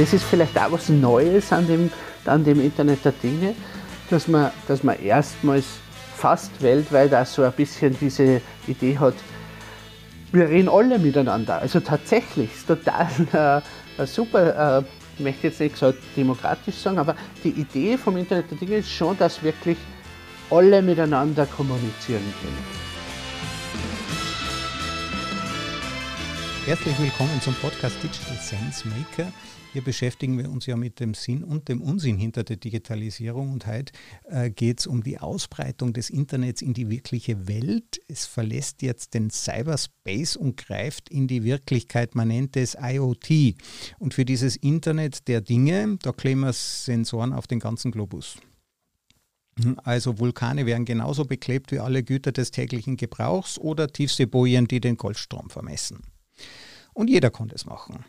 das ist vielleicht auch was Neues an dem, an dem Internet der Dinge, dass man, dass man erstmals fast weltweit auch so ein bisschen diese Idee hat, wir reden alle miteinander. Also tatsächlich, ist total äh, super, äh, ich möchte jetzt nicht so demokratisch sagen, aber die Idee vom Internet der Dinge ist schon, dass wirklich alle miteinander kommunizieren können. Herzlich willkommen zum Podcast Digital Sense Maker. Hier beschäftigen wir uns ja mit dem Sinn und dem Unsinn hinter der Digitalisierung und heute äh, geht es um die Ausbreitung des Internets in die wirkliche Welt. Es verlässt jetzt den Cyberspace und greift in die Wirklichkeit. Man nennt es IoT. Und für dieses Internet der Dinge, da kleben wir Sensoren auf den ganzen Globus. Also Vulkane werden genauso beklebt wie alle Güter des täglichen Gebrauchs oder Tiefseebojen, die den Goldstrom vermessen. Und jeder konnte es machen.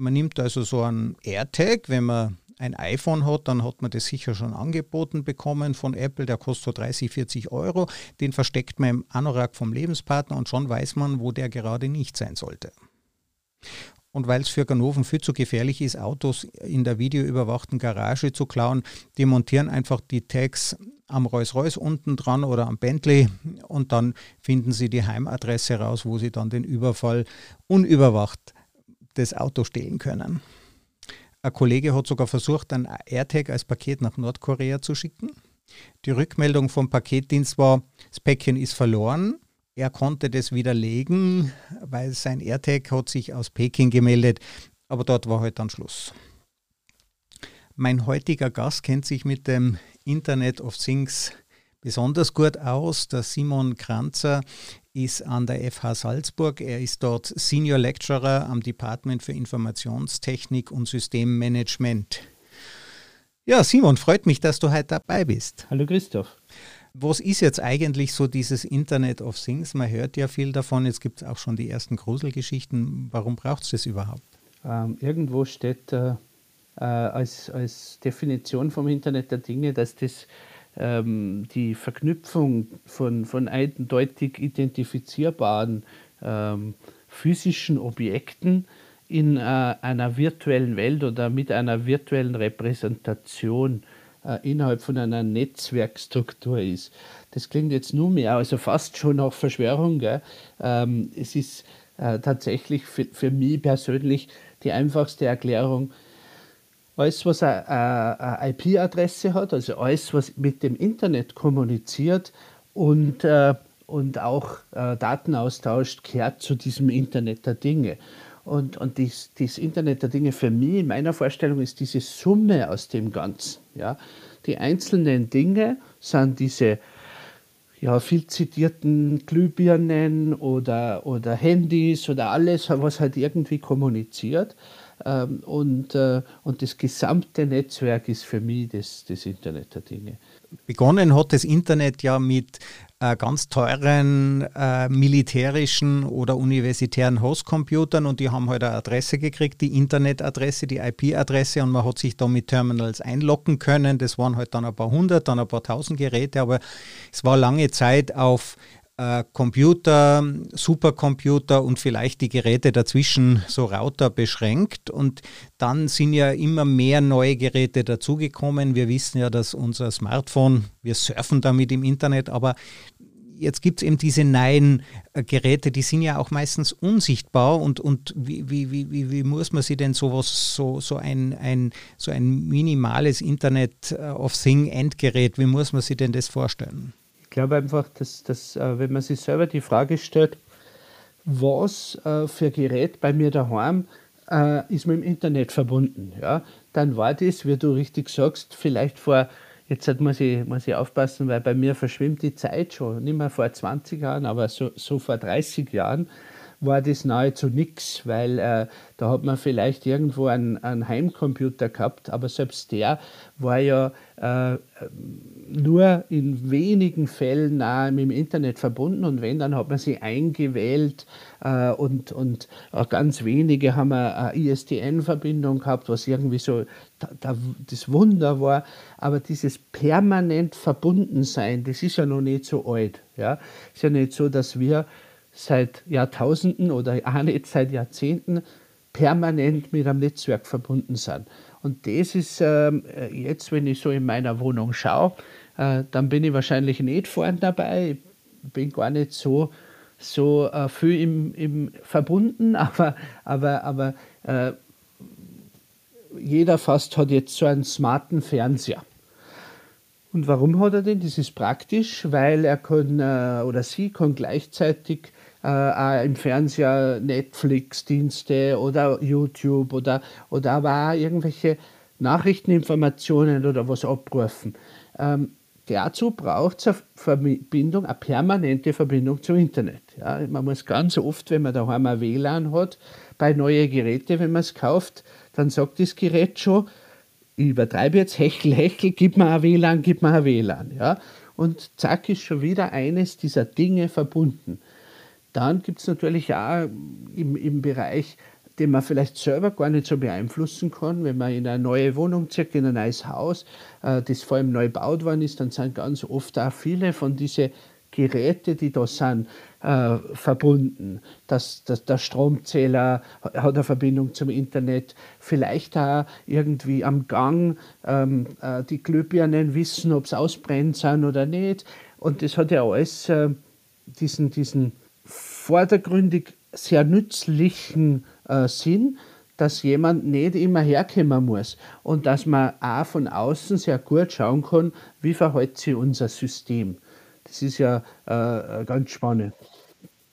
Man nimmt also so einen AirTag, wenn man ein iPhone hat, dann hat man das sicher schon angeboten bekommen von Apple, der kostet so 30, 40 Euro. Den versteckt man im Anorak vom Lebenspartner und schon weiß man, wo der gerade nicht sein sollte. Und weil es für Ganoven viel zu gefährlich ist, Autos in der videoüberwachten Garage zu klauen, die montieren einfach die Tags am Rolls-Royce unten dran oder am Bentley und dann finden sie die Heimadresse raus, wo sie dann den Überfall unüberwacht das Auto stehlen können. Ein Kollege hat sogar versucht, ein AirTag als Paket nach Nordkorea zu schicken. Die Rückmeldung vom Paketdienst war, das Päckchen ist verloren. Er konnte das widerlegen, weil sein AirTag hat sich aus Peking gemeldet, aber dort war heute halt dann Schluss. Mein heutiger Gast kennt sich mit dem Internet of Things besonders gut aus. Der Simon Kranzer ist an der FH Salzburg. Er ist dort Senior Lecturer am Department für Informationstechnik und Systemmanagement. Ja, Simon, freut mich, dass du heute dabei bist. Hallo Christoph. Was ist jetzt eigentlich so dieses Internet of Things? Man hört ja viel davon. Jetzt gibt es auch schon die ersten Gruselgeschichten. Warum braucht es das überhaupt? Ähm, irgendwo steht äh, als, als Definition vom Internet der Dinge, dass das ähm, die Verknüpfung von, von eindeutig identifizierbaren ähm, physischen Objekten in äh, einer virtuellen Welt oder mit einer virtuellen Repräsentation äh, innerhalb von einer Netzwerkstruktur ist. Das klingt jetzt nur mehr, also fast schon nach Verschwörung. Ähm, es ist äh, tatsächlich für, für mich persönlich die einfachste Erklärung, alles, was eine, IP-Adresse hat, also alles, was mit dem Internet kommuniziert und, äh, und auch äh, Daten austauscht, gehört zu diesem Internet der Dinge. Und, und dies, das Internet der Dinge für mich, in meiner Vorstellung, ist diese Summe aus dem Ganzen. Ja? Die einzelnen Dinge sind diese ja, viel zitierten Glühbirnen oder, oder Handys oder alles, was halt irgendwie kommuniziert. Ähm, und, äh, und das gesamte Netzwerk ist für mich das, das Internet der Dinge. Begonnen hat das Internet ja mit äh, ganz teuren äh, militärischen oder universitären Hostcomputern und die haben halt eine Adresse gekriegt, die Internetadresse, die IP-Adresse und man hat sich da mit Terminals einloggen können. Das waren halt dann ein paar hundert, dann ein paar tausend Geräte, aber es war lange Zeit auf äh, Computer, Supercomputer und vielleicht die Geräte dazwischen, so Router beschränkt. Und dann sind ja immer mehr neue Geräte dazugekommen. Wir wissen ja, dass unser Smartphone, wir surfen damit im Internet, aber jetzt gibt es eben diese neuen äh, Geräte, die sind ja auch meistens unsichtbar und, und wie, wie, wie, wie muss man sich denn sowas, so, so ein, ein, so ein minimales Internet äh, of Thing Endgerät, wie muss man sich denn das vorstellen? Ich glaube einfach, dass, dass äh, wenn man sich selber die Frage stellt, was äh, für Gerät bei mir daheim äh, ist mit dem Internet verbunden, ja, dann war das, wie du richtig sagst, vielleicht vor, jetzt muss ich, muss ich aufpassen, weil bei mir verschwimmt die Zeit schon, nicht mehr vor 20 Jahren, aber so, so vor 30 Jahren, war das nahezu nichts, weil äh, da hat man vielleicht irgendwo einen, einen, Heimcomputer gehabt, aber selbst der war ja äh, nur in wenigen Fällen nahe mit dem Internet verbunden und wenn, dann hat man sie eingewählt äh, und, und ganz wenige haben eine ISDN-Verbindung gehabt, was irgendwie so da, da, das Wunder war. Aber dieses permanent Verbundensein, das ist ja noch nicht so alt. Ja? Ist ja nicht so, dass wir seit Jahrtausenden oder auch nicht seit Jahrzehnten permanent mit einem Netzwerk verbunden sind. Und das ist ähm, jetzt, wenn ich so in meiner Wohnung schaue, äh, dann bin ich wahrscheinlich nicht vorne dabei. Ich bin gar nicht so, so äh, viel im, im verbunden, aber, aber, aber äh, jeder fast hat jetzt so einen smarten Fernseher. Und warum hat er den? Das ist praktisch, weil er kann äh, oder sie kann gleichzeitig äh, auch im Fernseher Netflix-Dienste oder YouTube oder, oder aber auch irgendwelche Nachrichteninformationen oder was abrufen. Ähm, dazu braucht es eine Verbindung, eine permanente Verbindung zum Internet. Ja, man muss ganz oft, wenn man daheim ein WLAN hat, bei neuen Geräten, wenn man es kauft, dann sagt das Gerät schon, ich übertreibe jetzt, hechel, hechel, gib mir ein WLAN, gib mir ein WLAN. Ja? Und zack ist schon wieder eines dieser Dinge verbunden. Dann gibt es natürlich auch im, im Bereich, den man vielleicht selber gar nicht so beeinflussen kann, wenn man in eine neue Wohnung zieht, in ein neues Haus, äh, das vor allem neu gebaut worden ist, dann sind ganz oft auch viele von diesen Geräte, die da sind, äh, verbunden. Das, das, der Stromzähler hat eine Verbindung zum Internet, vielleicht auch irgendwie am Gang ähm, äh, die Glühbirnen wissen, ob es ausbrennt sind oder nicht. Und das hat ja alles äh, diesen, diesen vordergründig sehr nützlichen äh, Sinn, dass jemand nicht immer herkommen muss und dass man auch von außen sehr gut schauen kann, wie verhält sich unser System. Das ist ja äh, ganz spannend.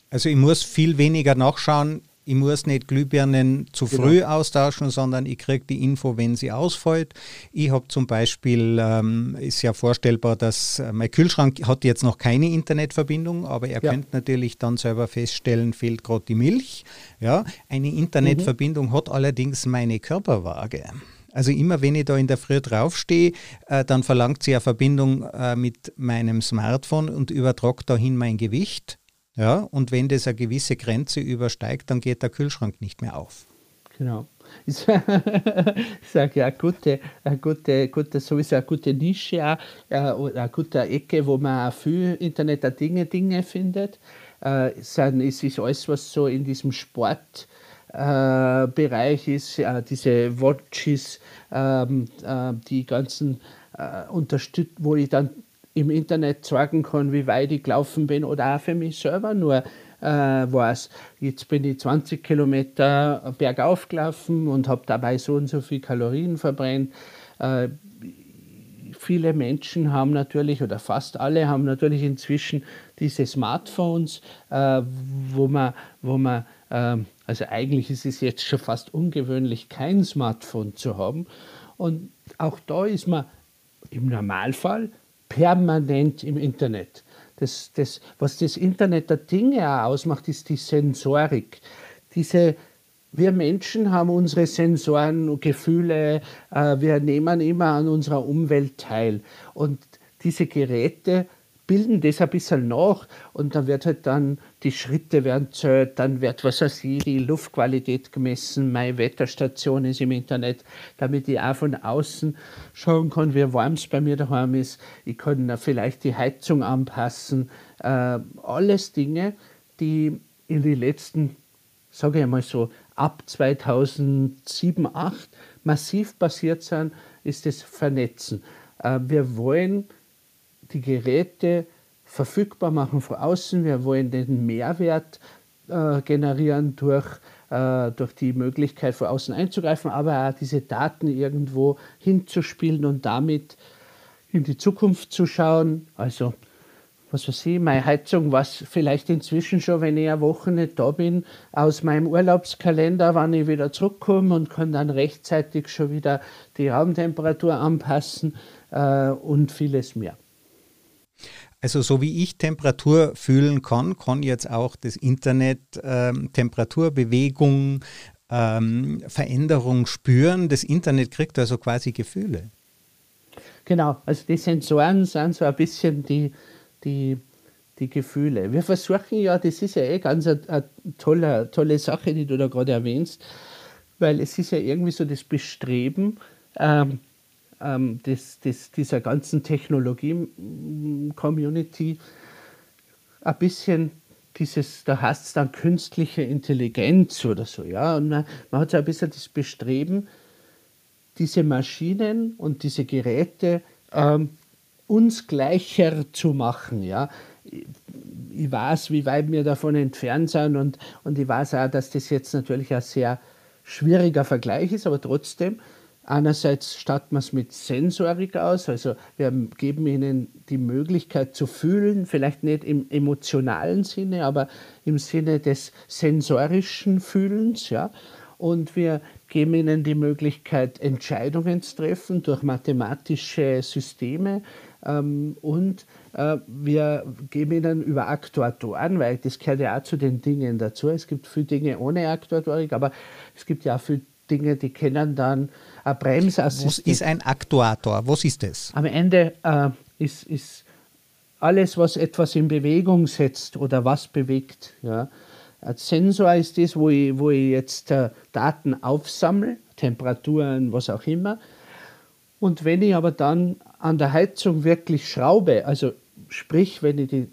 Also ich muss viel weniger nachschauen. Ich muss nicht Glühbirnen zu genau. früh austauschen, sondern ich kriege die Info, wenn sie ausfällt. Ich habe zum Beispiel, ähm, ist ja vorstellbar, dass äh, mein Kühlschrank hat jetzt noch keine Internetverbindung, aber er ja. könnte natürlich dann selber feststellen, fehlt gerade die Milch. Ja, eine Internetverbindung mhm. hat allerdings meine Körperwaage. Also immer wenn ich da in der Früh draufstehe, äh, dann verlangt sie eine Verbindung äh, mit meinem Smartphone und übertragt dahin mein Gewicht. Ja, und wenn das eine gewisse Grenze übersteigt, dann geht der Kühlschrank nicht mehr auf. Genau. Ich sage ja, gute, eine gute, gute, sowieso eine gute Nische, auch, eine gute Ecke, wo man viel Internet der Dinge, Dinge findet. Äh, es ist alles, was so in diesem Sportbereich äh, ist, äh, diese Watches, ähm, äh, die ganzen äh, wo ich dann im Internet zeigen kann, wie weit ich gelaufen bin oder auch für mich selber nur äh, weiß, jetzt bin ich 20 Kilometer bergauf gelaufen und habe dabei so und so viel Kalorien verbrennt. Äh, viele Menschen haben natürlich, oder fast alle haben natürlich inzwischen diese Smartphones, äh, wo man, wo man äh, also eigentlich ist es jetzt schon fast ungewöhnlich, kein Smartphone zu haben. Und auch da ist man im Normalfall permanent im Internet. Das, das, was das Internet der Dinge auch ausmacht, ist die Sensorik. Diese, wir Menschen haben unsere Sensoren und Gefühle, äh, wir nehmen immer an unserer Umwelt teil. Und diese Geräte bilden das ein bisschen nach und dann wird halt dann, die Schritte werden zählt, dann wird, was weiß ich, die Luftqualität gemessen, meine Wetterstation ist im Internet, damit ich auch von außen schauen kann, wie warm es bei mir daheim ist. Ich kann vielleicht die Heizung anpassen. Äh, alles Dinge, die in den letzten, sage ich mal so, ab 2007, 2008 massiv passiert sind, ist das Vernetzen. Äh, wir wollen die Geräte verfügbar machen von außen. Wir wollen den Mehrwert äh, generieren durch, äh, durch die Möglichkeit von außen einzugreifen, aber auch diese Daten irgendwo hinzuspielen und damit in die Zukunft zu schauen. Also, was weiß ich, meine Heizung, was vielleicht inzwischen schon, wenn ich eine Woche nicht da bin, aus meinem Urlaubskalender, wann ich wieder zurückkomme und kann dann rechtzeitig schon wieder die Raumtemperatur anpassen äh, und vieles mehr. Also so wie ich Temperatur fühlen kann, kann jetzt auch das Internet ähm, Temperatur, Bewegung, ähm, Veränderung spüren. Das Internet kriegt also quasi Gefühle. Genau, also die Sensoren sind so ein bisschen die, die, die Gefühle. Wir versuchen ja, das ist ja eh ganz eine, eine tolle, tolle Sache, die du da gerade erwähnst, weil es ist ja irgendwie so das Bestreben, ähm, ähm, des, des, dieser ganzen Technologie-Community ein bisschen dieses, da heißt es dann künstliche Intelligenz oder so, ja. Und man, man hat so ein bisschen das Bestreben, diese Maschinen und diese Geräte ähm, uns gleicher zu machen, ja. Ich weiß, wie weit wir davon entfernt sind und, und ich weiß auch, dass das jetzt natürlich ein sehr schwieriger Vergleich ist, aber trotzdem, einerseits statten wir es mit Sensorik aus, also wir geben ihnen die Möglichkeit zu fühlen, vielleicht nicht im emotionalen Sinne, aber im Sinne des sensorischen Fühlens, ja. Und wir geben ihnen die Möglichkeit, Entscheidungen zu treffen durch mathematische Systeme. Ähm, und äh, wir geben ihnen über Aktuatoren, weil das gehört ja auch zu den Dingen dazu. Es gibt viele Dinge ohne Aktuatorik, aber es gibt ja auch viele Dinge, die kennen dann ein Bremsassistent. Was ist ein Aktuator? Was ist das? Am Ende äh, ist, ist alles, was etwas in Bewegung setzt oder was bewegt. Ja. Ein Sensor ist das, wo ich, wo ich jetzt äh, Daten aufsammle, Temperaturen, was auch immer. Und wenn ich aber dann an der Heizung wirklich schraube, also sprich, wenn ich die,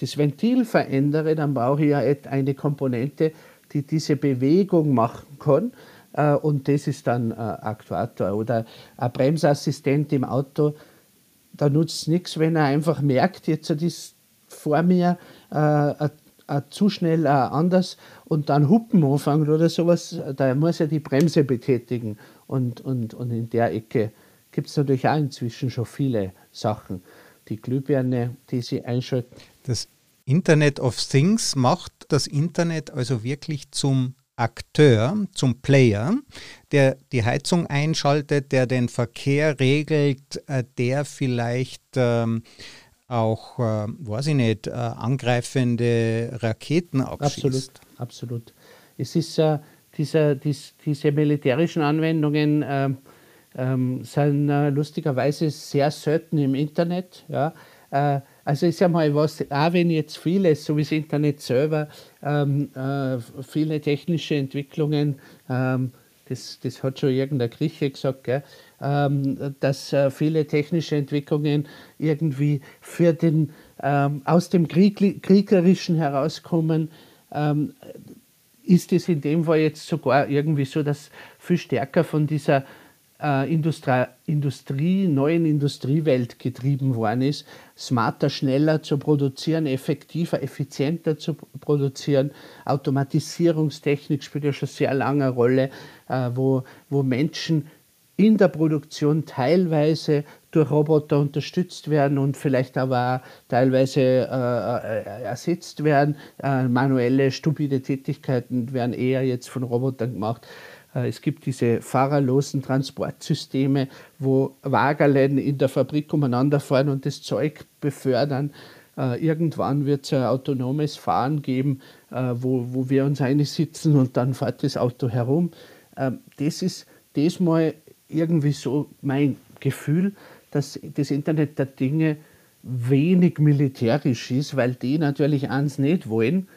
das Ventil verändere, dann brauche ich ja eine Komponente, die diese Bewegung machen kann. Äh, und das ist dann Aktuator. Oder ein Bremsassistent im Auto, da nutzt es nichts, wenn er einfach merkt, jetzt ist vor mir äh, zu schnell äh, anders und dann hupen anfangen oder sowas, da muss er die Bremse betätigen. Und, und, und in der Ecke gibt es natürlich auch inzwischen schon viele Sachen. Die Glühbirne, die sie einschalten. Das Internet of Things macht das Internet also wirklich zum Akteur, zum Player, der die Heizung einschaltet, der den Verkehr regelt, äh, der vielleicht ähm, auch, äh, weiß ich nicht, äh, angreifende Raketen abschießt. Absolut, absolut. Es ist äh, dieser, dies, diese militärischen Anwendungen äh, äh, sind lustigerweise sehr selten im Internet. Ja. Also ist ja mal was, auch wenn jetzt vieles, so wie das Internet selber, ähm, äh, viele technische Entwicklungen, ähm, das, das hat schon irgendein Grieche gesagt, gell, ähm, dass äh, viele technische Entwicklungen irgendwie für den, ähm, aus dem Krieg, Kriegerischen herauskommen, ähm, ist es in dem Fall jetzt sogar irgendwie so, dass viel stärker von dieser äh, Industrie, Industrie, neuen Industriewelt getrieben worden ist, smarter, schneller zu produzieren, effektiver, effizienter zu produzieren. Automatisierungstechnik spielt ja schon sehr lange eine Rolle, äh, wo, wo Menschen in der Produktion teilweise durch Roboter unterstützt werden und vielleicht aber teilweise äh, äh, ersetzt werden. Äh, manuelle, stupide Tätigkeiten werden eher jetzt von Robotern gemacht. Äh, es gibt diese fahrerlosen Transportsysteme, wo Wagerläden in der Fabrik umeinander fahren und das Zeug befördern. Äh, irgendwann wird es ein autonomes Fahren geben, äh, wo, wo wir uns sitzen und dann fährt das Auto herum. Ähm, das ist das mal irgendwie so mein Gefühl, dass das Internet der Dinge wenig militärisch ist, weil die natürlich eins nicht wollen.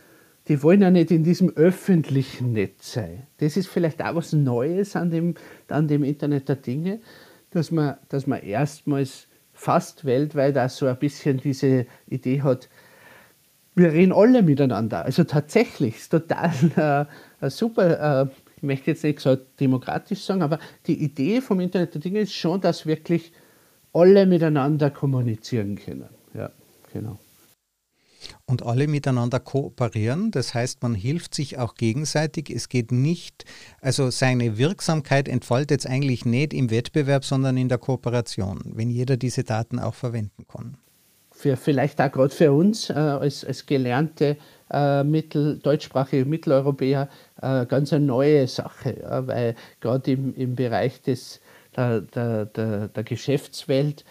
Die wollen ja nicht in diesem öffentlichen Netz sein. Das ist vielleicht auch was Neues an dem, an dem Internet der Dinge, dass man, dass man erstmals fast weltweit auch so ein bisschen diese Idee hat, wir reden alle miteinander. Also tatsächlich, ist total äh, super. Äh, ich möchte jetzt nicht so demokratisch sagen, aber die Idee vom Internet der Dinge ist schon, dass wirklich alle miteinander kommunizieren können. Ja, genau. Und alle miteinander kooperieren, das heißt, man hilft sich auch gegenseitig. Es geht nicht, also seine Wirksamkeit entfaltet es eigentlich nicht im Wettbewerb, sondern in der Kooperation, wenn jeder diese Daten auch verwenden kann. Für, vielleicht auch gerade für uns äh, als, als gelernte äh, Mittel, deutschsprachige Mitteleuropäer äh, ganz eine neue Sache, ja, weil gerade im, im Bereich des, der, der, der, der Geschäftswelt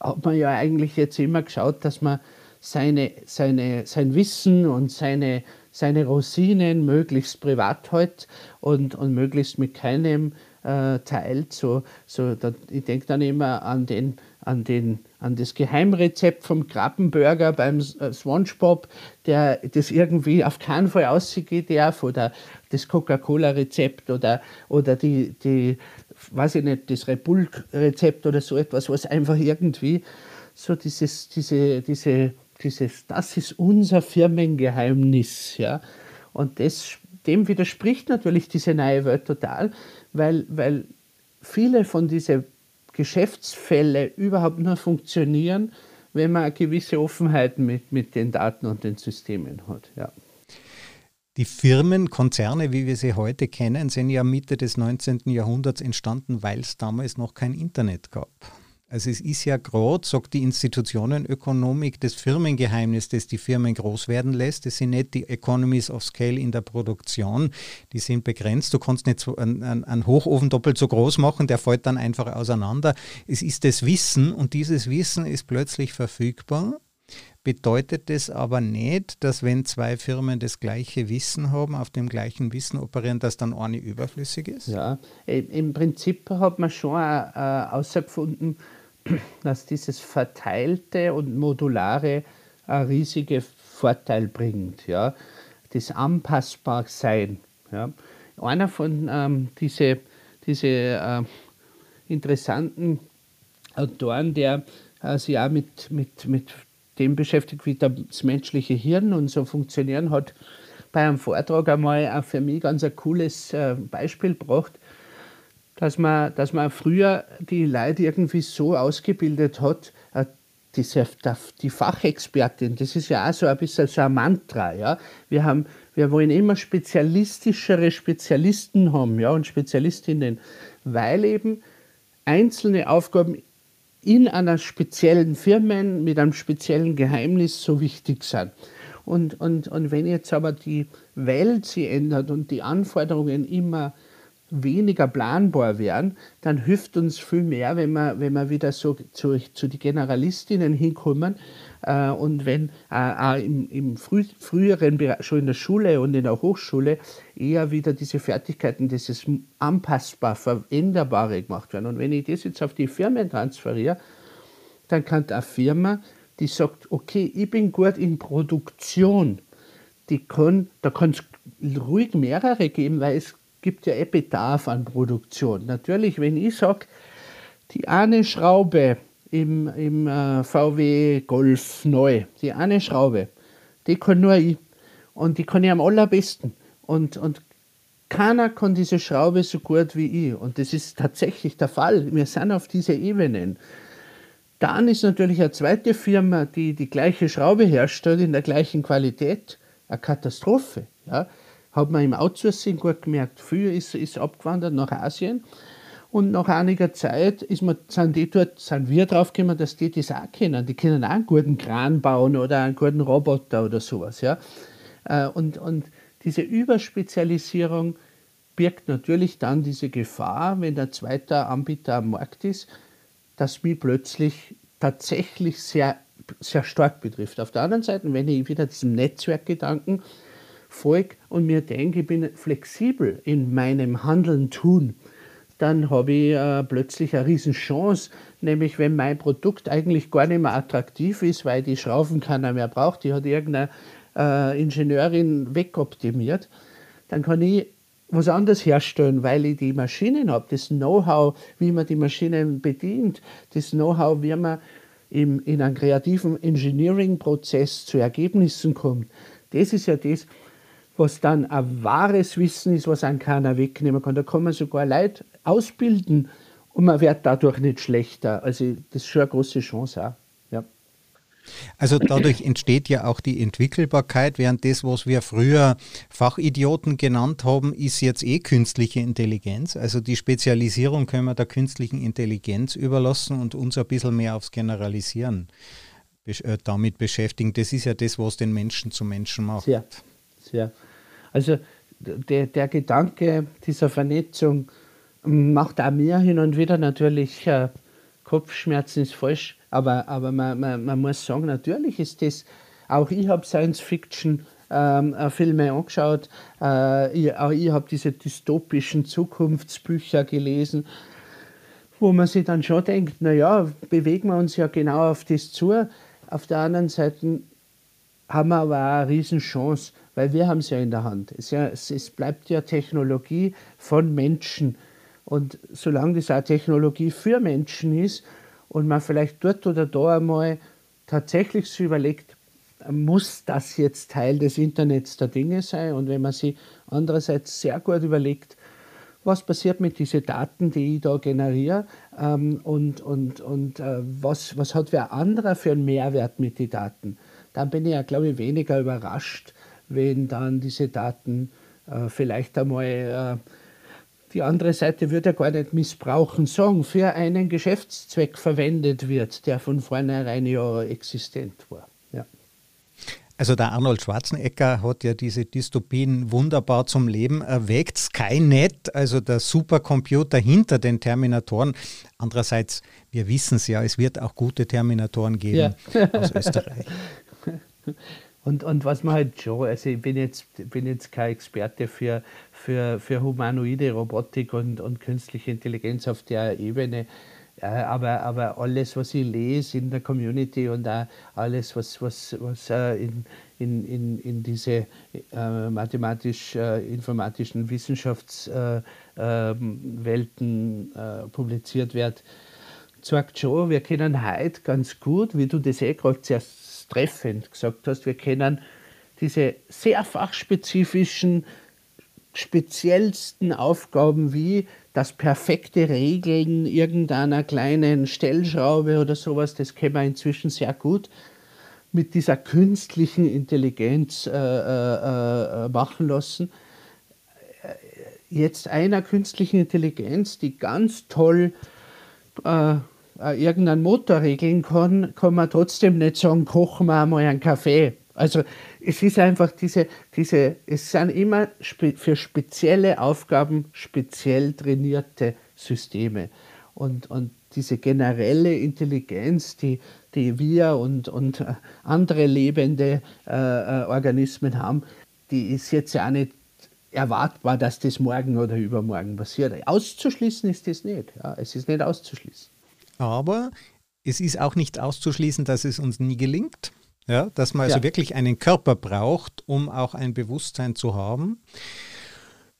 hat man ja eigentlich jetzt immer geschaut, dass man seine, seine, sein Wissen und seine, seine Rosinen möglichst privat hält und, und möglichst mit keinem äh, teilt. So, so, da, ich denke dann immer an den an, den, an das Geheimrezept vom Krabbenburger beim äh, SpongeBob, der das irgendwie auf keinen Fall aussehen darf, oder das Coca-Cola-Rezept oder, oder die, die, weiß ich nicht, das Repulk-Rezept oder so etwas, was einfach irgendwie so dieses, diese, diese, dieses, das ist unser Firmengeheimnis, ja. Und das, dem widerspricht natürlich diese neue Welt total, weil, weil viele von diesen Geschäftsfällen überhaupt nur funktionieren, wenn man eine gewisse Offenheit mit, mit den Daten und den Systemen hat. Ja. Die Firmen, Konzerne, wie wir sie heute kennen, sind ja Mitte des 19. Jahrhunderts entstanden, weil es damals noch kein Internet gab. Also es ist ja gerade, sagt die Institutionenökonomik, das Firmengeheimnis, das die Firmen groß werden lässt. Das sind nicht die Economies of Scale in der Produktion, die sind begrenzt. Du kannst nicht einen, Hochofen doppelt so groß machen, der fällt dann einfach auseinander. Es ist das Wissen und dieses Wissen ist plötzlich verfügbar bedeutet das aber nicht, dass wenn zwei Firmen das gleiche Wissen haben, auf dem gleichen Wissen operieren, dass dann eine überflüssig ist? Ja, im Prinzip hat man schon herausgefunden, dass dieses Verteilte und Modulare einen riesigen Vorteil bringt. Ja? Das Anpassbarsein. Ja? Einer von ähm, diesen diese, äh, interessanten Autoren, der äh, sich auch mit, mit, mit dem beschäftigt, wie das menschliche Hirn und so funktionieren, hat bei einem Vortrag einmal auch für mich ganz ein cooles äh, Beispiel gebracht, dass man, dass man früher die Leute irgendwie so ausgebildet hat, äh, diese, die Fachexpertin, das ist ja auch so ein bisschen so ein Mantra. Ja? Wir, haben, wir wollen immer spezialistischere Spezialisten haben ja, und Spezialistinnen, weil eben einzelne Aufgaben in einer speziellen Firma mit einem speziellen Geheimnis so wichtig sind. Und, und, und wenn jetzt aber die Welt sich ändert und die Anforderungen immer weniger planbar werden, dann hilft uns viel mehr, wenn wir, wenn wir wieder so zu, zu den Generalistinnen hinkommen äh, und wenn äh, im, im früh, früheren schon in der Schule und in der Hochschule eher wieder diese Fertigkeiten, dieses anpassbar, veränderbare gemacht werden. Und wenn ich das jetzt auf die Firmen transferiere, dann kann eine Firma, die sagt, okay, ich bin gut in Produktion, die kann, da kann es ruhig mehrere geben, weil es gibt ja eh an Produktion. Natürlich, wenn ich sage, die eine Schraube im, im äh, VW Golf neu, die eine Schraube, die kann nur ich. Und die kann ich am allerbesten. Und, und keiner kann diese Schraube so gut wie ich. Und das ist tatsächlich der Fall. Wir sind auf diese Ebenen. Dann ist natürlich eine zweite Firma, die die gleiche Schraube herstellt in der gleichen Qualität, eine Katastrophe. Ja hat man im Outsourcing gut gemerkt. Früher ist, ist abgewandert nach Asien und nach einiger Zeit ist man, sind, die dort, sind wir draufgekommen, dass die das auch kennen. Die können auch einen guten Kran bauen oder einen guten Roboter oder sowas. Ja? Äh, und, und diese Überspezialisierung birgt natürlich dann diese Gefahr, wenn der zweite Anbieter am Markt ist, dass mich plötzlich tatsächlich sehr, sehr stark betrifft. Auf der anderen Seite, wenn ich wieder diesem Netzwerkgedanken folge und mir denke, ich bin flexibel in meinem Handeln, tun, dann habe ich äh, plötzlich eine Riesenchance, nämlich wenn mein Produkt eigentlich gar nicht mehr attraktiv ist, weil die Schrauben keiner mehr braucht, die hat irgendeine äh, Ingenieurin wegoptimiert, dann kann ich was anderes herstellen, weil ich die Maschinen habe, das Know-how, wie man die Maschinen bedient, das Know-how, wie man im, in einem kreativen Engineering-Prozess zu Ergebnissen kommt. Das ist ja das, was dann ein wahres Wissen ist, was an keiner wegnehmen kann. Da kann man sogar Leute ausbilden und man wird dadurch nicht schlechter. Also das ist schon eine große Chance auch. Ja. Also dadurch entsteht ja auch die Entwickelbarkeit, während das, was wir früher Fachidioten genannt haben, ist jetzt eh künstliche Intelligenz. Also die Spezialisierung können wir der künstlichen Intelligenz überlassen und uns ein bisschen mehr aufs Generalisieren äh, damit beschäftigen. Das ist ja das, was den Menschen zu Menschen macht. Ja, sehr. Also der, der Gedanke dieser Vernetzung macht auch mir hin und wieder natürlich äh, Kopfschmerzen, ist falsch, aber, aber man, man, man muss sagen, natürlich ist das, auch ich habe Science-Fiction ähm, äh, Filme angeschaut, äh, ich, auch ich habe diese dystopischen Zukunftsbücher gelesen, wo man sich dann schon denkt, naja, bewegen wir uns ja genau auf das zu. Auf der anderen Seite haben wir aber auch eine Riesenchance, weil wir haben es ja in der Hand. Es, ja, es, bleibt ja Technologie von Menschen. Und solange das auch Technologie für Menschen ist und man vielleicht dort oder da einmal tatsächlich so überlegt, muss das jetzt Teil des Internets der Dinge sein? Und wenn man sich andererseits sehr gut überlegt, was passiert mit diesen Daten, die ich da generiere ähm, und, und, und äh, was, was hat wer anderer für einen Mehrwert mit den Daten, dann bin ich ja, glaube ich, weniger überrascht, wenn dann diese Daten äh, vielleicht einmal äh, die andere Seite würde ja gar nicht missbrauchen, sagen, für einen Geschäftszweck verwendet wird, der von vornherein ja existent war. Ja. Also der Arnold Schwarzenegger hat ja diese Dystopien wunderbar zum Leben erweckt. Skynet, also der Supercomputer hinter den Terminatoren. Andererseits, wir wissen es ja, es wird auch gute Terminatoren geben ja. aus Österreich. Und, und was man halt schon, also ich bin jetzt, bin jetzt kein Experte für, für, für humanoide Robotik und, und künstliche Intelligenz auf der Ebene, aber, aber alles, was ich lese in der Community und auch alles, was, was, was äh, in, in, in, in diese äh, mathematisch-informatischen äh, Wissenschaftswelten äh, publiziert wird, sagt schon, wir können heute ganz gut, wie du das eh gerade treffend gesagt hast, wir kennen diese sehr fachspezifischen, speziellsten Aufgaben wie das perfekte Regeln irgendeiner kleinen Stellschraube oder sowas, das kennen wir inzwischen sehr gut mit dieser künstlichen Intelligenz äh, äh, äh machen lassen. Jetzt einer künstlichen Intelligenz, die ganz toll äh, äh, irgendeinen Motor regeln kann, kann man trotzdem nicht sagen, kochen wir einmal einen Kaffee. Also es ist einfach diese, diese es sind immer spe für spezielle Aufgaben speziell trainierte Systeme. Und, und diese generelle Intelligenz, die, die wir und, und äh, andere lebende äh, äh, Organismen haben, die ist jetzt ja auch nicht erwartbar, dass das morgen oder übermorgen passiert. Auszuschließen ist das nicht. Ja, es ist nicht auszuschließen. Aber es ist auch nicht auszuschließen, dass es uns nie gelingt. Ja, dass man also ja. wirklich einen Körper braucht, um auch ein Bewusstsein zu haben.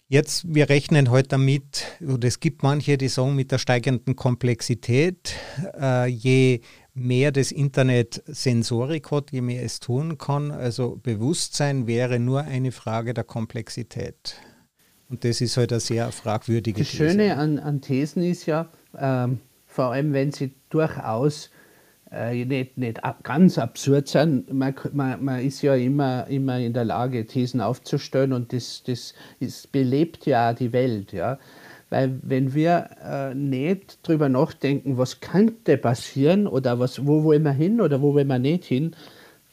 Jetzt, wir rechnen heute damit, oder es gibt manche, die sagen, mit der steigenden Komplexität, äh, je mehr das Internet Sensorik hat, je mehr es tun kann, also Bewusstsein wäre nur eine Frage der Komplexität. Und das ist halt eine sehr fragwürdige Das These. Schöne an, an Thesen ist ja, ähm, vor allem wenn sie durchaus äh, nicht, nicht ganz absurd sind. Man, man, man, ist ja immer, immer in der Lage, Thesen aufzustellen und das, das ist, belebt ja die Welt. Ja? Weil wenn wir äh, nicht darüber nachdenken, was könnte passieren oder was, wo wollen wir hin oder wo wollen wir nicht hin,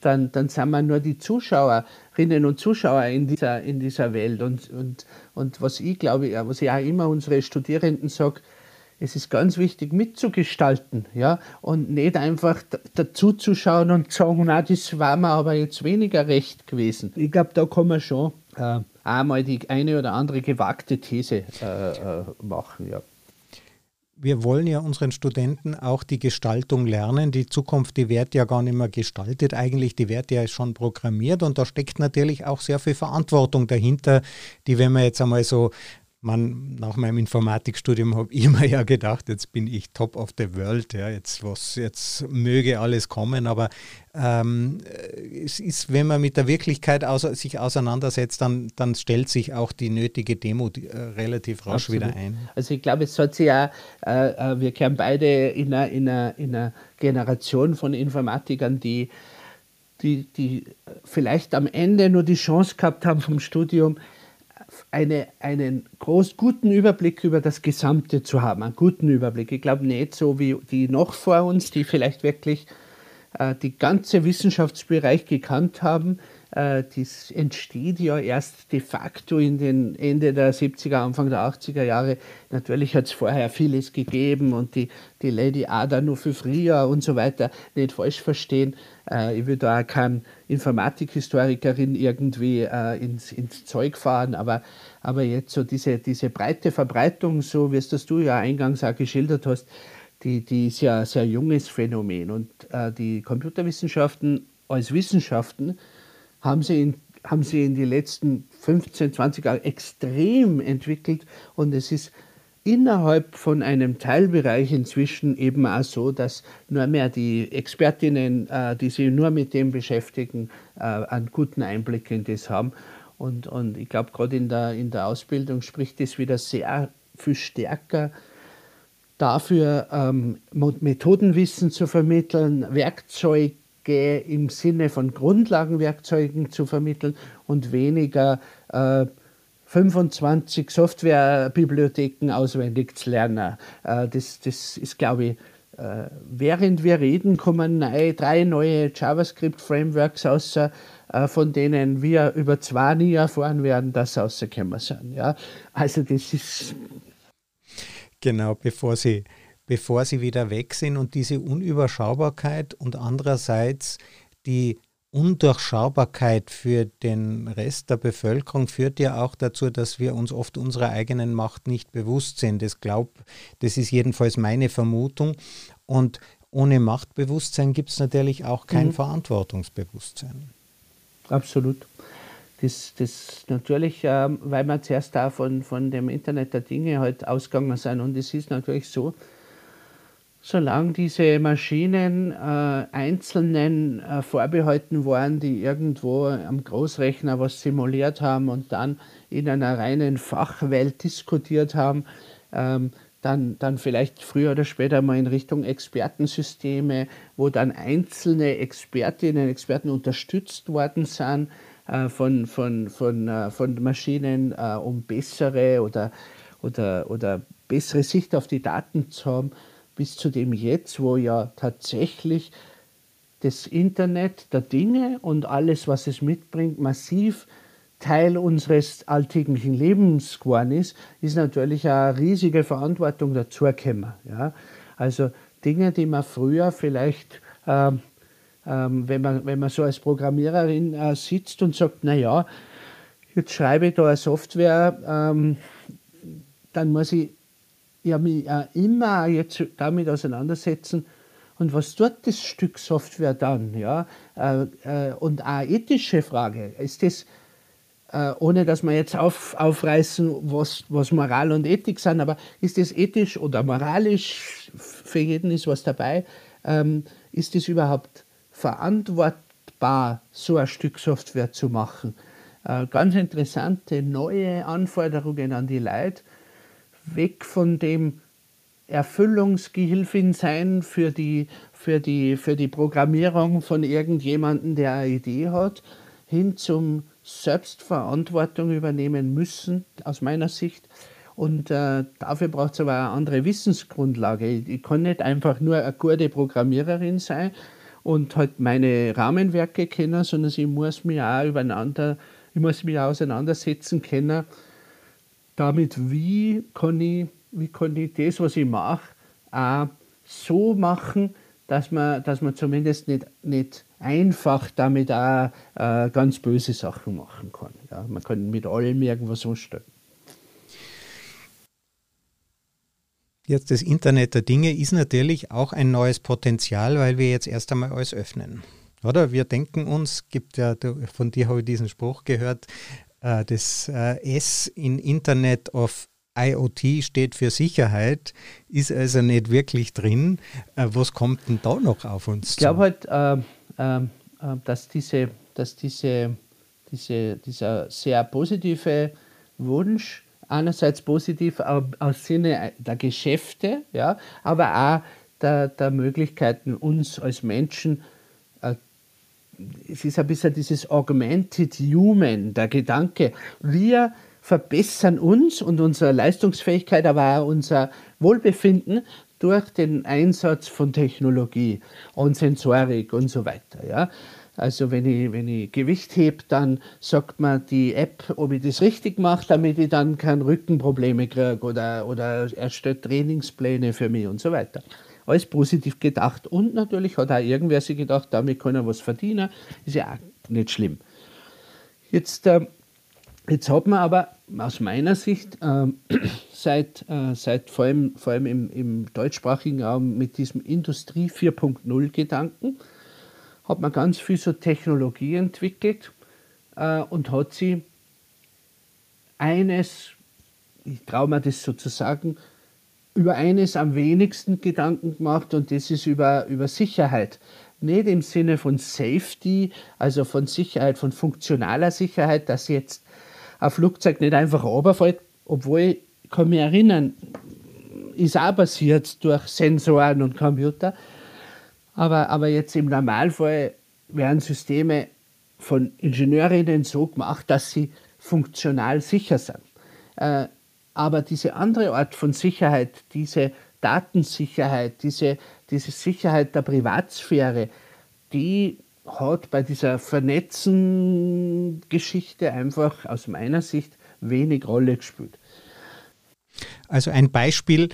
dann, dann sind wir nur die Zuschauerinnen und Zuschauer in dieser, in dieser Welt. Und, und, und was ich glaube, was ich auch immer unsere Studierenden sage, es ist ganz wichtig mitzugestalten ja? und nicht einfach dazuzuschauen und zu sagen, na, das war mir aber jetzt weniger recht gewesen. Ich glaube, da kann man schon äh, einmal die eine oder andere gewagte These äh, äh, machen. Ja. Wir wollen ja unseren Studenten auch die Gestaltung lernen. Die Zukunft, die wird ja gar nicht mehr gestaltet eigentlich, die wird ja schon programmiert und da steckt natürlich auch sehr viel Verantwortung dahinter, die, wenn man jetzt einmal so man, nach meinem Informatikstudium habe ich immer ja gedacht, jetzt bin ich top of the world, ja, jetzt, was, jetzt möge alles kommen, aber ähm, es ist, wenn man mit der Wirklichkeit außer, sich auseinandersetzt, dann, dann stellt sich auch die nötige Demo äh, relativ rasch Absolut. wieder ein. Also ich glaube, es hat sich ja, äh, äh, wir kehren beide in einer, in, einer, in einer Generation von Informatikern, die die, die vielleicht am Ende nur die Chance gehabt haben vom Studium, eine, einen groß guten Überblick über das Gesamte zu haben, einen guten Überblick. Ich glaube nicht so wie die noch vor uns, die vielleicht wirklich äh, die ganze Wissenschaftsbereich gekannt haben, das entsteht ja erst de facto in den Ende der 70er, Anfang der 80er Jahre. Natürlich hat es vorher vieles gegeben und die, die Lady Ada nur für früher und so weiter. Nicht falsch verstehen. Äh, ich will da auch keine Informatikhistorikerin irgendwie äh, ins, ins Zeug fahren, aber, aber jetzt so diese, diese breite Verbreitung, so wie es das du ja eingangs auch geschildert hast, die, die ist ja ein sehr junges Phänomen. Und äh, die Computerwissenschaften als Wissenschaften haben sie in, haben sie in den letzten 15, 20 Jahren extrem entwickelt und es ist innerhalb von einem Teilbereich inzwischen eben auch so, dass nur mehr die Expertinnen, äh, die sich nur mit dem beschäftigen, äh, einen guten Einblick in das haben. Und, und ich glaube, gerade in der, in der Ausbildung spricht das wieder sehr viel stärker dafür, ähm, Methodenwissen zu vermitteln, Werkzeuge im Sinne von Grundlagenwerkzeugen zu vermitteln und weniger äh, 25 Softwarebibliotheken auswendig zu lernen. Äh, das, das ist, glaube ich, äh, während wir reden, kommen neue, drei neue JavaScript-Frameworks raus, äh, von denen wir über zwei nie erfahren werden, dass sie rausgekommen sind. Ja? Also das ist... Genau, bevor sie, bevor sie wieder weg sind und diese Unüberschaubarkeit und andererseits die Undurchschaubarkeit für den Rest der Bevölkerung führt ja auch dazu, dass wir uns oft unserer eigenen Macht nicht bewusst sind. Das glaub, das ist jedenfalls meine Vermutung. Und ohne Machtbewusstsein gibt es natürlich auch kein mhm. Verantwortungsbewusstsein. Absolut. Das, das natürlich, äh, weil wir zuerst da von, von dem Internet der Dinge halt ausgegangen sind. Und es ist natürlich so, solange diese Maschinen äh, Einzelnen äh, vorbehalten waren, die irgendwo am Großrechner was simuliert haben und dann in einer reinen Fachwelt diskutiert haben, ähm, dann, dann vielleicht früher oder später mal in Richtung Expertensysteme, wo dann einzelne Expertinnen und Experten unterstützt worden sind äh, von, von, von, äh, von Maschinen, äh, um bessere oder, oder, oder bessere Sicht auf die Daten zu haben bis zu dem Jetzt, wo ja tatsächlich das Internet der Dinge und alles, was es mitbringt, massiv Teil unseres alltäglichen Lebens geworden ist, ist natürlich eine riesige Verantwortung dazugekommen. Ja? Also Dinge, die man früher vielleicht, ähm, ähm, wenn, man, wenn man so als Programmiererin äh, sitzt und sagt, naja, jetzt schreibe ich da eine Software, ähm, dann muss ich ja mich auch immer jetzt damit auseinandersetzen, und was tut das Stück Software dann? Ja? Äh, äh, und eine ethische Frage, ist das, äh, ohne dass wir jetzt auf, aufreißen, was, was Moral und Ethik sind, aber ist das ethisch oder moralisch, für jeden ist was dabei, ähm, ist es überhaupt verantwortbar, so ein Stück Software zu machen? Äh, ganz interessante neue Anforderungen an die Leute weg von dem Erfüllungsgehilfin sein für die, für, die, für die Programmierung von irgendjemandem, der eine Idee hat, hin zum Selbstverantwortung übernehmen müssen, aus meiner Sicht. Und äh, dafür braucht es aber eine andere Wissensgrundlage. Ich, ich, kann nicht einfach nur eine gute Programmiererin sein und halt meine Rahmenwerke kennen, sondern ich muss mich auch übereinander, ich muss mich auch auseinandersetzen können damit, wie kann ich, wie kann ich das, was ich mache, auch so machen, dass man, dass man zumindest nicht, nicht einfach damit auch äh, ganz böse Sachen machen kann. Ja, man kann mit allem irgendwas anstellen. Jetzt das Internet der Dinge ist natürlich auch ein neues Potenzial, weil wir jetzt erst einmal alles öffnen. Oder wir denken uns, gibt ja, von dir habe ich diesen Spruch gehört, das äh, S in Internet of IoT steht für Sicherheit, ist also nicht wirklich drin. Äh, was kommt denn da noch auf uns zu? Ich glaube halt, äh, äh, dass, diese, dass diese, diese, dieser sehr positive Wunsch, einerseits positiv aus Sinne der Geschäfte, ja, aber auch der, der Möglichkeiten, uns als Menschen es ist ein bisschen dieses Augmented Human, der Gedanke, wir verbessern uns und unsere Leistungsfähigkeit, aber auch unser Wohlbefinden durch den Einsatz von Technologie und Sensorik und so weiter. Ja? Also wenn ich, wenn ich Gewicht hebe, dann sagt mir die App, ob ich das richtig mache, damit ich dann keine Rückenprobleme kriege oder, oder erstellt Trainingspläne für mich und so weiter alles positiv gedacht. Und natürlich hat auch irgendwer sich gedacht, damit kann er was verdienen. Ist ja auch nicht schlimm. Jetzt, äh, jetzt hat man aber aus meiner Sicht äh, seit, äh, seit vor allem, vor allem im, im deutschsprachigen Raum mit diesem Industrie 4.0 Gedanken, hat man ganz viel so Technologie entwickelt äh, und hat sie eines, ich traue mir das sozusagen, über eines am wenigsten Gedanken gemacht und das ist über, über Sicherheit. Nicht im Sinne von Safety, also von Sicherheit, von funktionaler Sicherheit, dass jetzt ein Flugzeug nicht einfach runterfällt, obwohl ich kann mich erinnern, ist auch passiert durch Sensoren und Computer. Aber, aber jetzt im Normalfall werden Systeme von Ingenieurinnen so gemacht, dass sie funktional sicher sind. Äh, aber diese andere Art von Sicherheit, diese Datensicherheit, diese, diese Sicherheit der Privatsphäre, die hat bei dieser vernetzten Geschichte einfach aus meiner Sicht wenig Rolle gespielt. Also ein Beispiel,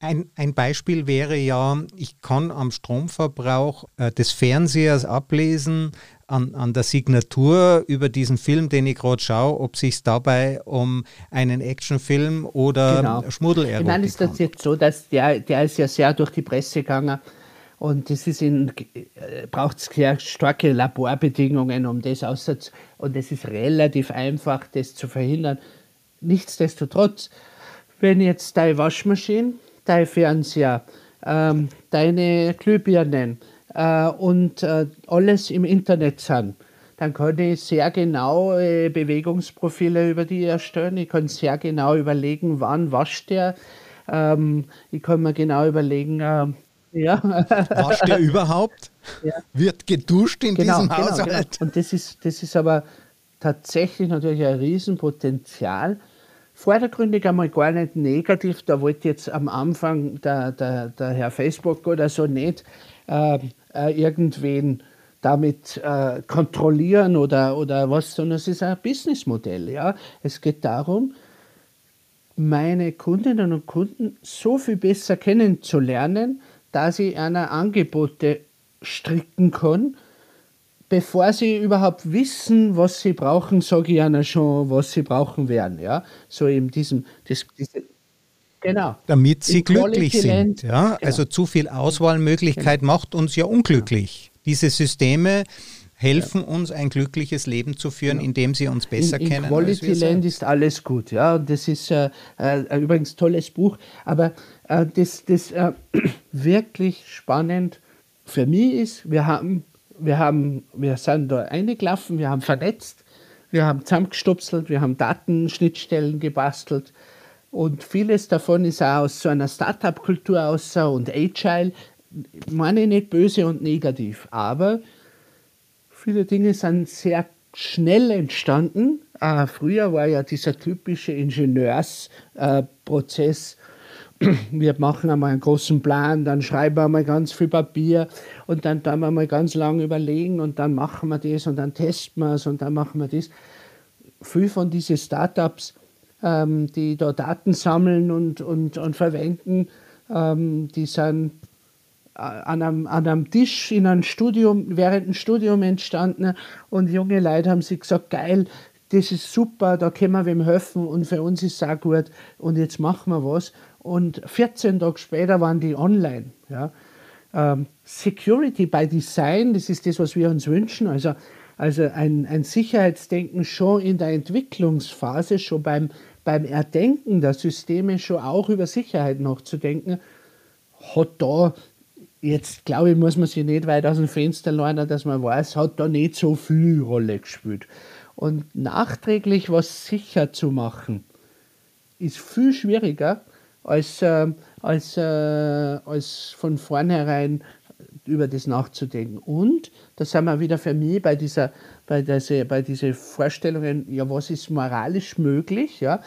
ein, ein Beispiel wäre ja, ich kann am Stromverbrauch äh, des Fernsehers ablesen, an, an der Signatur über diesen Film, den ich gerade schaue, ob sich dabei um einen Actionfilm oder genau. Schmuddelerotik. Ich ist das jetzt so, dass der, der ist ja sehr durch die Presse gegangen und das ist in, äh, braucht sehr starke Laborbedingungen, um das auszusetzen. Und es ist relativ einfach, das zu verhindern. Nichtsdestotrotz, wenn jetzt deine Waschmaschine, dein Fernseher, ähm, deine Glühbirnen, äh, und äh, alles im Internet sind, dann kann ich sehr genau äh, Bewegungsprofile über die erstellen. Ich kann sehr genau überlegen, wann wascht der. Ähm, ich kann mir genau überlegen, äh, ja. Wascht der überhaupt? Ja. Wird geduscht in genau, diesem genau, Haushalt? Genau. Und das ist, das ist aber tatsächlich natürlich ein Riesenpotenzial. Vordergründig einmal gar nicht negativ. Da wollte jetzt am Anfang der, der, der Herr Facebook oder so nicht äh, äh, irgendwen damit äh, kontrollieren oder, oder was, sondern es ist ein Businessmodell. Ja? Es geht darum, meine Kundinnen und Kunden so viel besser kennenzulernen, dass ich einer Angebote stricken kann. Bevor sie überhaupt wissen, was sie brauchen, sage ich ihnen schon, was sie brauchen werden. Ja? So in diesem, das, diese, Genau. Damit sie glücklich sind. Ja? Genau. Also zu viel Auswahlmöglichkeit genau. macht uns ja unglücklich. Diese Systeme helfen ja. uns, ein glückliches Leben zu führen, genau. indem sie uns besser in, in kennen. Quality Land ist alles gut. Ja? Und das ist äh, äh, übrigens ein tolles Buch. Aber äh, das, das äh, wirklich spannend für mich ist, wir haben, wir haben, wir sind da eingelaufen, wir haben vernetzt, wir haben zusammengestupselt, wir haben Datenschnittstellen gebastelt, und vieles davon ist auch aus so einer Startup-Kultur aus und Agile. Ich meine nicht böse und negativ, aber viele Dinge sind sehr schnell entstanden. Äh, früher war ja dieser typische Ingenieursprozess. Äh, wir machen einmal einen großen Plan, dann schreiben wir mal ganz viel Papier und dann tun wir mal ganz lange überlegen und dann machen wir das und dann testen wir es und dann machen wir das. Viel von diesen Startups ähm, die da Daten sammeln und, und, und verwenden, ähm, die sind äh, an einem, an einem Tisch in einem Studium, während dem Studium entstanden und junge Leute haben sich gesagt, geil, das ist super, da können wir wem helfen und für uns ist es auch gut und jetzt machen wir was. Und 14 Tage später waren die online. Ja. Ähm, Security by Design, das ist das, was wir uns wünschen. Also, also ein, ein Sicherheitsdenken schon in der Entwicklungsphase, schon beim, beim Erdenken der Systeme schon auch über Sicherheit nachzudenken, hat da, jetzt glaube ich, muss man sich nicht weit aus dem Fenster lernen, dass man weiß, hat da nicht so viel Rolle gespielt. Und nachträglich was sicher zu machen, ist viel schwieriger, als, äh, als, äh, als von vornherein über das nachzudenken. Und da sind wir wieder für mich bei dieser bei diese, bei diese Vorstellungen, ja, was ist moralisch möglich, ja.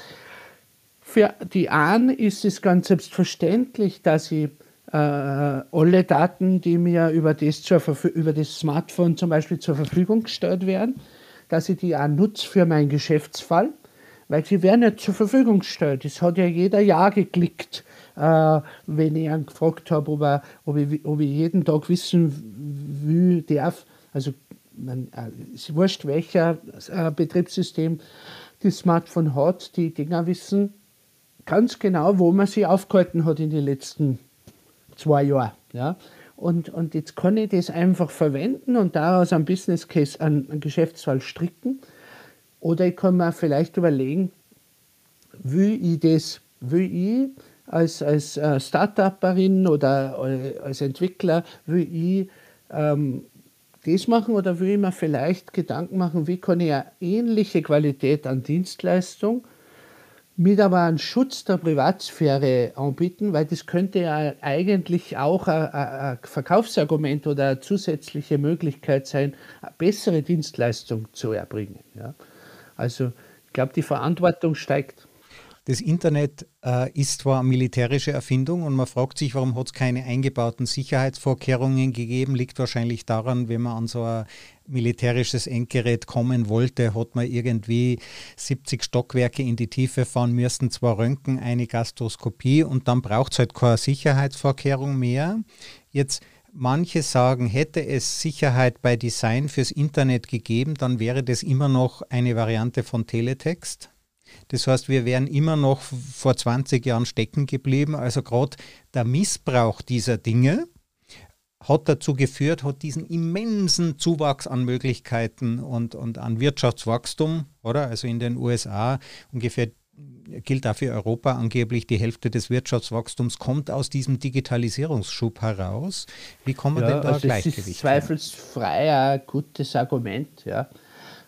Für die einen ist es ganz selbstverständlich, dass ich äh, alle Daten, die mir über das, über das Smartphone zum Beispiel zur Verfügung gestellt werden, dass ich die auch nutze für meinen Geschäftsfall, weil sie werden nicht zur Verfügung gestellt. Es hat ja jeder Ja geklickt, äh, wenn ich ihn gefragt habe, ob, ob, ob ich jeden Tag wissen will, darf. Also man, äh, ist wurscht, welcher äh, Betriebssystem das Smartphone hat, die Dinger wissen ganz genau, wo man sie aufgehalten hat in den letzten zwei Jahren. Ja? Und, und jetzt kann ich das einfach verwenden und daraus ein Business Case, einen, einen Geschäftsfall stricken. Oder ich kann mir vielleicht überlegen, wie ich das, will ich als, als äh, Start-Upperin oder als Entwickler, will ich ähm, das machen oder will ich mir vielleicht Gedanken machen, wie kann ich eine ähnliche Qualität an Dienstleistung mit aber einem Schutz der Privatsphäre anbieten, weil das könnte ja eigentlich auch ein, ein Verkaufsargument oder eine zusätzliche Möglichkeit sein, eine bessere Dienstleistung zu erbringen. Ja. Also ich glaube, die Verantwortung steigt. Das Internet äh, ist zwar eine militärische Erfindung und man fragt sich, warum hat es keine eingebauten Sicherheitsvorkehrungen gegeben. Liegt wahrscheinlich daran, wenn man an so ein militärisches Endgerät kommen wollte, hat man irgendwie 70 Stockwerke in die Tiefe fahren müssen, zwei Röntgen, eine Gastroskopie und dann braucht es halt keine Sicherheitsvorkehrung mehr. Jetzt Manche sagen, hätte es Sicherheit bei Design fürs Internet gegeben, dann wäre das immer noch eine Variante von Teletext. Das heißt, wir wären immer noch vor 20 Jahren stecken geblieben. Also gerade der Missbrauch dieser Dinge hat dazu geführt, hat diesen immensen Zuwachs an Möglichkeiten und, und an Wirtschaftswachstum, oder? Also in den USA ungefähr gilt auch für Europa angeblich die Hälfte des Wirtschaftswachstums kommt aus diesem Digitalisierungsschub heraus. Wie kommen wir ja, denn da also Gleichgewicht? Das ist zweifelsfrei ein gutes Argument, ja.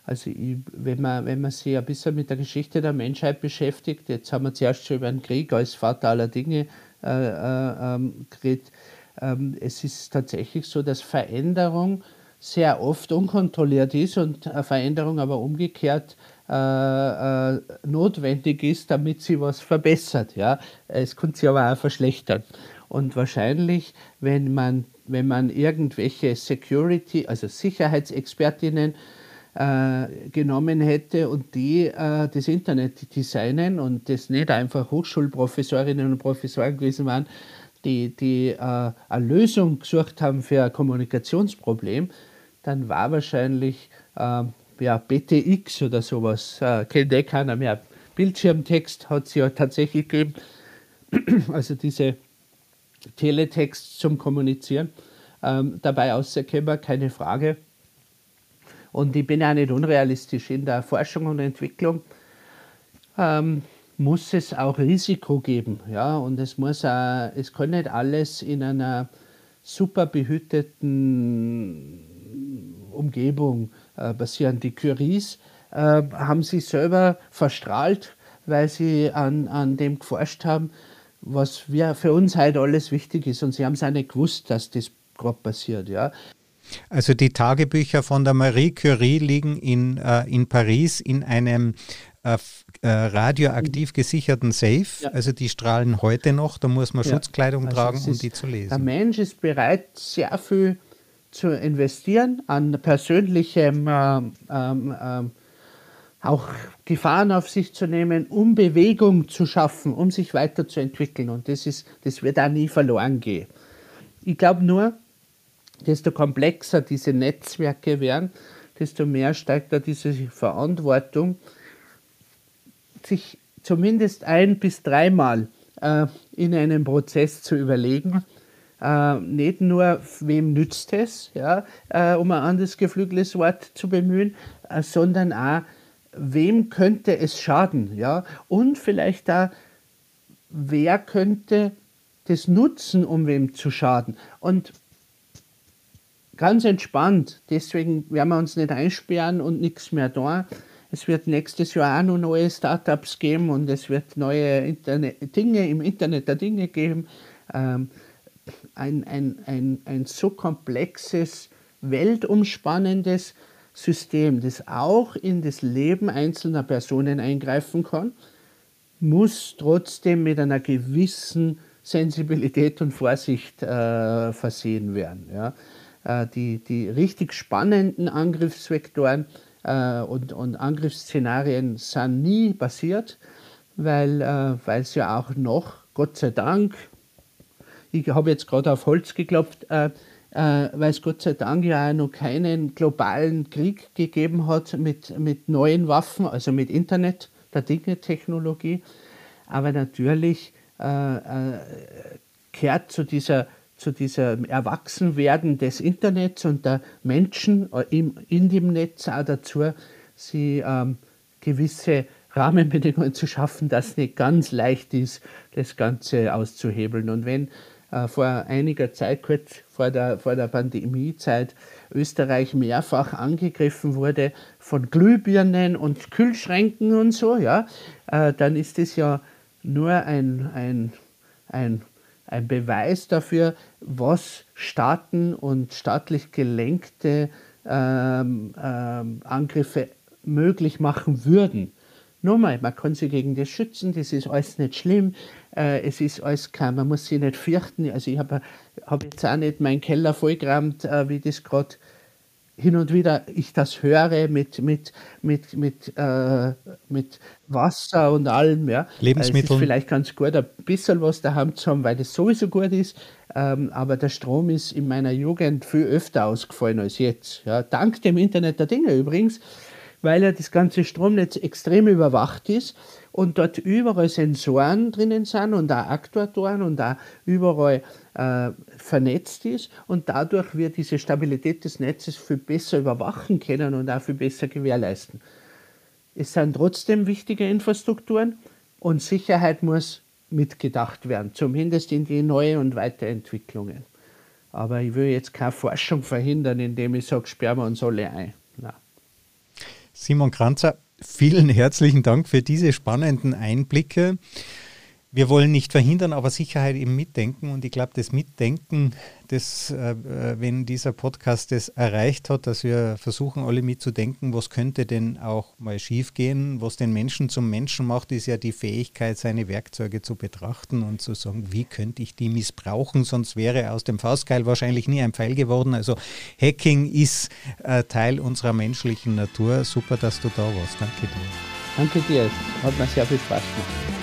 Also ich, wenn, man, wenn man sich ein bisschen mit der Geschichte der Menschheit beschäftigt, jetzt haben wir zuerst schon über den Krieg als Vater aller Dinge äh, äh, ähm, geredet, ähm, es ist tatsächlich so, dass Veränderung sehr oft unkontrolliert ist und Veränderung aber umgekehrt äh, äh, notwendig ist, damit sie was verbessert. Ja? Es kann sich aber auch verschlechtern. Und wahrscheinlich, wenn man, wenn man irgendwelche Security, also Sicherheitsexpertinnen äh, genommen hätte und die äh, das Internet designen und das nicht einfach Hochschulprofessorinnen und Professoren gewesen waren, die, die äh, eine Lösung gesucht haben für ein Kommunikationsproblem, dann war wahrscheinlich äh, ja, BTX oder sowas, äh, kennt eh keiner mehr. Bildschirmtext hat es ja tatsächlich gegeben, also diese Teletext zum Kommunizieren. Ähm, dabei auszukommen, keine Frage. Und ich bin ja nicht unrealistisch. In der Forschung und Entwicklung ähm, muss es auch Risiko geben. Ja? Und es, muss auch, es kann nicht alles in einer super behüteten Umgebung äh, passieren. Die Curies äh, haben sich selber verstrahlt, weil sie an, an dem geforscht haben, was wir, für uns heute alles wichtig ist. Und sie haben es auch nicht gewusst, dass das gerade passiert. Ja. Also die Tagebücher von der Marie Curie liegen in, äh, in Paris in einem äh, äh, radioaktiv gesicherten Safe. Ja. Also die strahlen heute noch, da muss man ja. Schutzkleidung also tragen, um die zu lesen. Der Mensch ist bereit, sehr viel zu investieren an persönlichem ähm, ähm, ähm, auch Gefahren auf sich zu nehmen, um Bewegung zu schaffen, um sich weiterzuentwickeln. Und das, ist, das wird auch nie verloren gehen. Ich glaube nur, desto komplexer diese Netzwerke werden, desto mehr steigt da diese Verantwortung, sich zumindest ein bis dreimal äh, in einem Prozess zu überlegen, äh, nicht nur, wem nützt es, ja, äh, um ein anderes geflügeltes Wort zu bemühen, äh, sondern auch, wem könnte es schaden, ja, und vielleicht da, wer könnte das nutzen, um wem zu schaden. Und ganz entspannt. Deswegen werden wir uns nicht einsperren und nichts mehr da. Es wird nächstes Jahr auch noch neue Startups geben und es wird neue Internet Dinge im Internet der Dinge geben. Ähm, ein, ein, ein, ein so komplexes, weltumspannendes System, das auch in das Leben einzelner Personen eingreifen kann, muss trotzdem mit einer gewissen Sensibilität und Vorsicht äh, versehen werden. Ja. Äh, die, die richtig spannenden Angriffsvektoren äh, und, und Angriffsszenarien sind nie passiert, weil äh, es ja auch noch, Gott sei Dank, ich habe jetzt gerade auf Holz geklopft, äh, äh, weil es Gott sei Dank ja auch noch keinen globalen Krieg gegeben hat mit, mit neuen Waffen, also mit Internet, der Dinge-Technologie. Aber natürlich äh, äh kehrt zu dieser zu diesem Erwachsenwerden des Internets und der Menschen äh, in dem Netz auch dazu, sie ähm, gewisse Rahmenbedingungen zu schaffen, dass nicht ganz leicht ist, das Ganze auszuhebeln. Und wenn äh, vor einiger Zeit, kurz vor der, vor der Pandemiezeit, Österreich mehrfach angegriffen wurde von Glühbirnen und Kühlschränken und so, ja, äh, dann ist es ja nur ein, ein, ein, ein Beweis dafür, was Staaten und staatlich gelenkte ähm, ähm, Angriffe möglich machen würden. Nochmal, man kann sich gegen das schützen, das ist alles nicht schlimm, äh, es ist alles kein, man muss sich nicht fürchten. Also ich habe hab jetzt auch nicht meinen Keller vollgerammt, äh, wie das gerade hin und wieder ich das höre mit, mit, mit, mit, äh, mit Wasser und allem. Ja. Lebensmittel. Es ist vielleicht ganz gut, ein bisschen was daheim zu haben, weil das sowieso gut ist. Ähm, aber der Strom ist in meiner Jugend viel öfter ausgefallen als jetzt. Ja. Dank dem Internet der Dinge übrigens weil ja das ganze Stromnetz extrem überwacht ist und dort überall Sensoren drinnen sind und auch Aktuatoren und auch überall äh, vernetzt ist und dadurch wird diese Stabilität des Netzes viel besser überwachen können und auch viel besser gewährleisten. Es sind trotzdem wichtige Infrastrukturen und Sicherheit muss mitgedacht werden, zumindest in die Neue- und Weiterentwicklungen. Aber ich will jetzt keine Forschung verhindern, indem ich sage, sperren wir uns alle ein. Simon Kranzer, vielen herzlichen Dank für diese spannenden Einblicke wir wollen nicht verhindern, aber Sicherheit im Mitdenken. Und ich glaube, das Mitdenken, das, äh, wenn dieser Podcast das erreicht hat, dass wir versuchen, alle mitzudenken, was könnte denn auch mal schiefgehen, was den Menschen zum Menschen macht, ist ja die Fähigkeit, seine Werkzeuge zu betrachten und zu sagen, wie könnte ich die missbrauchen, sonst wäre aus dem Faustkeil wahrscheinlich nie ein Pfeil geworden. Also Hacking ist äh, Teil unserer menschlichen Natur. Super, dass du da warst. Danke dir. Danke dir. Hat mir sehr viel Spaß gemacht.